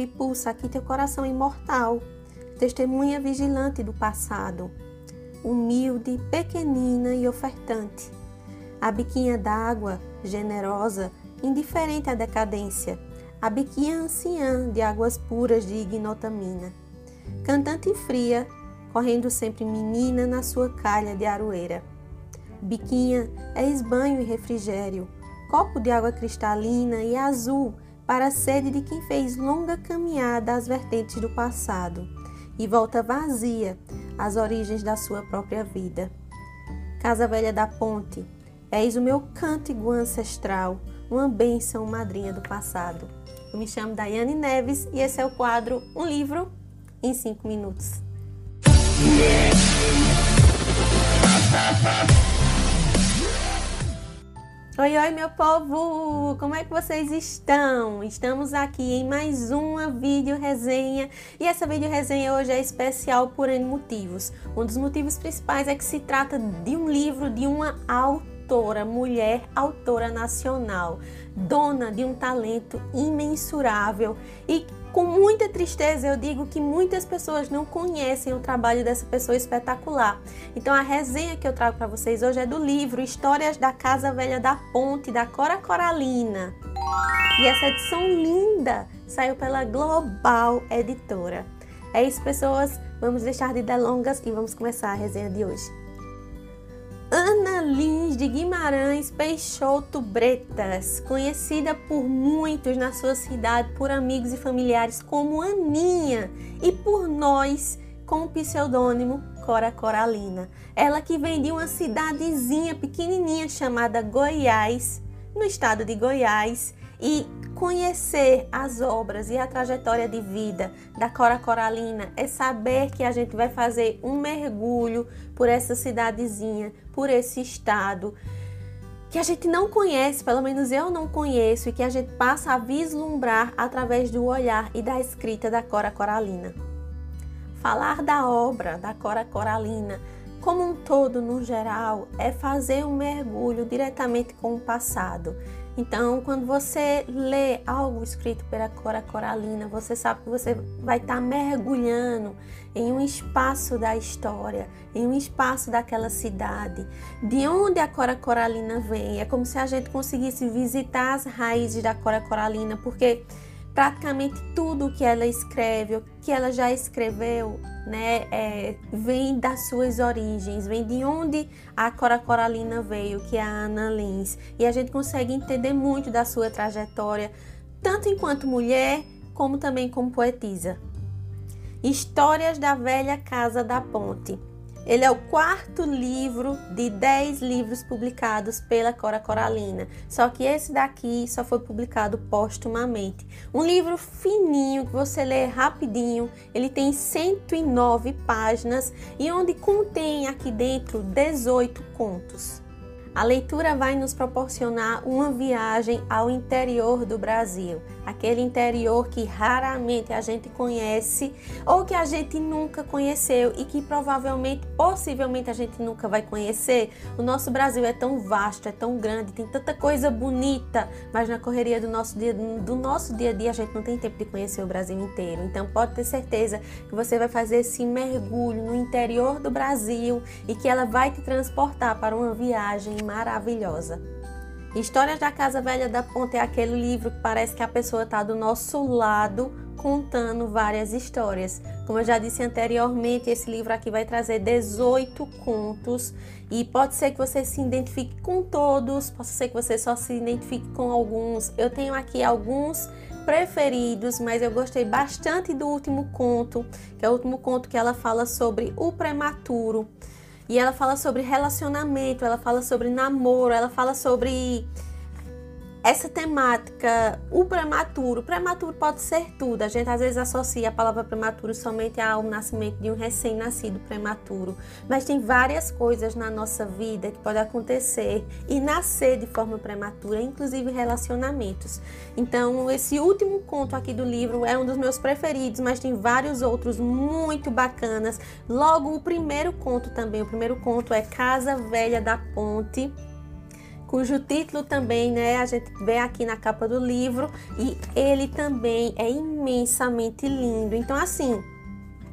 e pulsa aqui teu coração imortal, testemunha vigilante do passado, humilde, pequenina e ofertante. A biquinha d'água, generosa, indiferente à decadência, a biquinha anciã de águas puras de ignotamina. Cantante fria, correndo sempre menina na sua calha de aroeira. Biquinha é esbanho e refrigério, copo de água cristalina e azul para a sede de quem fez longa caminhada às vertentes do passado e volta vazia às origens da sua própria vida. Casa Velha da Ponte, és o meu cântico ancestral, uma bênção madrinha do passado. Eu me chamo Daiane Neves e esse é o quadro Um Livro em 5 Minutos. Oi, oi, meu povo! Como é que vocês estão? Estamos aqui em mais uma vídeo resenha e essa vídeo resenha hoje é especial por N motivos. Um dos motivos principais é que se trata de um livro de uma autora, mulher autora nacional, dona de um talento imensurável e com muita tristeza, eu digo que muitas pessoas não conhecem o trabalho dessa pessoa espetacular. Então, a resenha que eu trago para vocês hoje é do livro Histórias da Casa Velha da Ponte, da Cora Coralina. E essa edição linda saiu pela Global Editora. É isso, pessoas. Vamos deixar de delongas e vamos começar a resenha de hoje. Ana Lins de Guimarães Peixoto Bretas, conhecida por muitos na sua cidade, por amigos e familiares como Aninha e por nós com o pseudônimo Cora Coralina. Ela que vem de uma cidadezinha pequenininha chamada Goiás, no estado de Goiás, e conhecer as obras e a trajetória de vida da Cora Coralina é saber que a gente vai fazer um mergulho por essa cidadezinha, por esse estado que a gente não conhece, pelo menos eu não conheço, e que a gente passa a vislumbrar através do olhar e da escrita da Cora Coralina. Falar da obra da Cora Coralina como um todo, no geral, é fazer um mergulho diretamente com o passado então, quando você lê algo escrito pela Cora Coralina, você sabe que você vai estar mergulhando em um espaço da história, em um espaço daquela cidade, de onde a Cora Coralina vem. É como se a gente conseguisse visitar as raízes da Cora Coralina, porque praticamente tudo que ela escreve, o que ela já escreveu, né, é, vem das suas origens, vem de onde a Cora Coralina veio, que é a Ana Lins. E a gente consegue entender muito da sua trajetória, tanto enquanto mulher, como também como poetisa. Histórias da Velha Casa da Ponte. Ele é o quarto livro de dez livros publicados pela Cora Coralina. Só que esse daqui só foi publicado póstumamente. Um livro fininho que você lê rapidinho. Ele tem 109 páginas e onde contém aqui dentro 18 contos. A leitura vai nos proporcionar uma viagem ao interior do Brasil, aquele interior que raramente a gente conhece ou que a gente nunca conheceu e que provavelmente, possivelmente a gente nunca vai conhecer. O nosso Brasil é tão vasto, é tão grande, tem tanta coisa bonita, mas na correria do nosso dia, do nosso dia a dia a gente não tem tempo de conhecer o Brasil inteiro. Então pode ter certeza que você vai fazer esse mergulho no interior do Brasil e que ela vai te transportar para uma viagem maravilhosa. Histórias da Casa Velha da Ponte é aquele livro que parece que a pessoa está do nosso lado contando várias histórias. Como eu já disse anteriormente, esse livro aqui vai trazer 18 contos e pode ser que você se identifique com todos, pode ser que você só se identifique com alguns. Eu tenho aqui alguns preferidos, mas eu gostei bastante do último conto, que é o último conto que ela fala sobre o prematuro. E ela fala sobre relacionamento, ela fala sobre namoro, ela fala sobre essa temática, o prematuro. Prematuro pode ser tudo. A gente às vezes associa a palavra prematuro somente ao nascimento de um recém-nascido prematuro. Mas tem várias coisas na nossa vida que podem acontecer e nascer de forma prematura, inclusive relacionamentos. Então, esse último conto aqui do livro é um dos meus preferidos, mas tem vários outros muito bacanas. Logo, o primeiro conto também. O primeiro conto é Casa Velha da Ponte cujo título também, né, a gente vê aqui na capa do livro e ele também é imensamente lindo. Então, assim,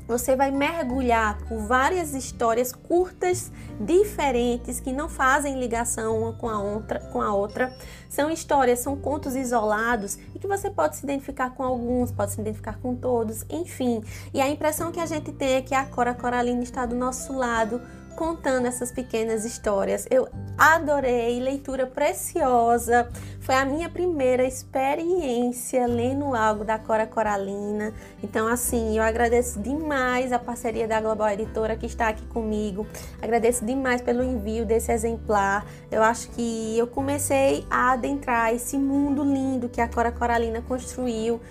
você vai mergulhar por várias histórias curtas, diferentes, que não fazem ligação uma com a outra, com a outra. São histórias, são contos isolados e que você pode se identificar com alguns, pode se identificar com todos, enfim. E a impressão que a gente tem é que a Cora Coralina está do nosso lado, contando essas pequenas histórias. Eu adorei, leitura preciosa. Foi a minha primeira experiência lendo algo da Cora Coralina. Então, assim, eu agradeço demais a parceria da Global Editora que está aqui comigo. Agradeço demais pelo envio desse exemplar. Eu acho que eu comecei a adentrar esse mundo lindo que a Cora Coralina construiu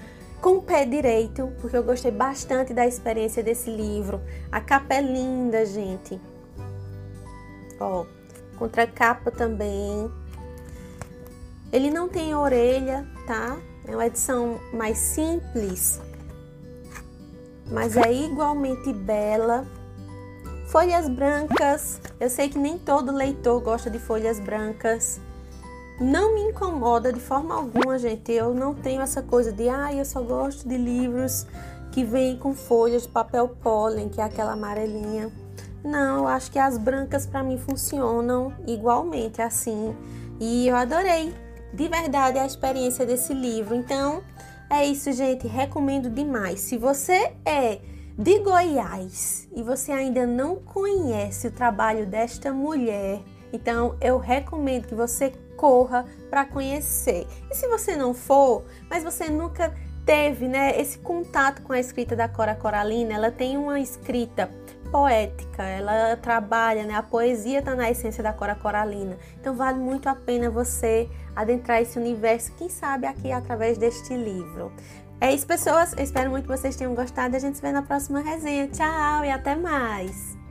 com o pé direito, porque eu gostei bastante da experiência desse livro. A capa é linda, gente. Ó, contracapa também. Ele não tem orelha, tá? É uma edição mais simples, mas é igualmente bela. Folhas brancas. Eu sei que nem todo leitor gosta de folhas brancas. Não me incomoda de forma alguma, gente. Eu não tenho essa coisa de, ah, eu só gosto de livros que vêm com folhas de papel pólen, que é aquela amarelinha. Não, eu acho que as brancas para mim funcionam igualmente assim. E eu adorei de verdade a experiência desse livro. Então, é isso, gente. Recomendo demais. Se você é de Goiás e você ainda não conhece o trabalho desta mulher, então eu recomendo que você corra para conhecer. E se você não for, mas você nunca teve, né, esse contato com a escrita da Cora Coralina, ela tem uma escrita poética, ela trabalha, né? A poesia está na essência da Cora Coralina. Então vale muito a pena você adentrar esse universo, quem sabe aqui através deste livro. É isso, pessoas. Eu espero muito que vocês tenham gostado. A gente se vê na próxima resenha. Tchau e até mais!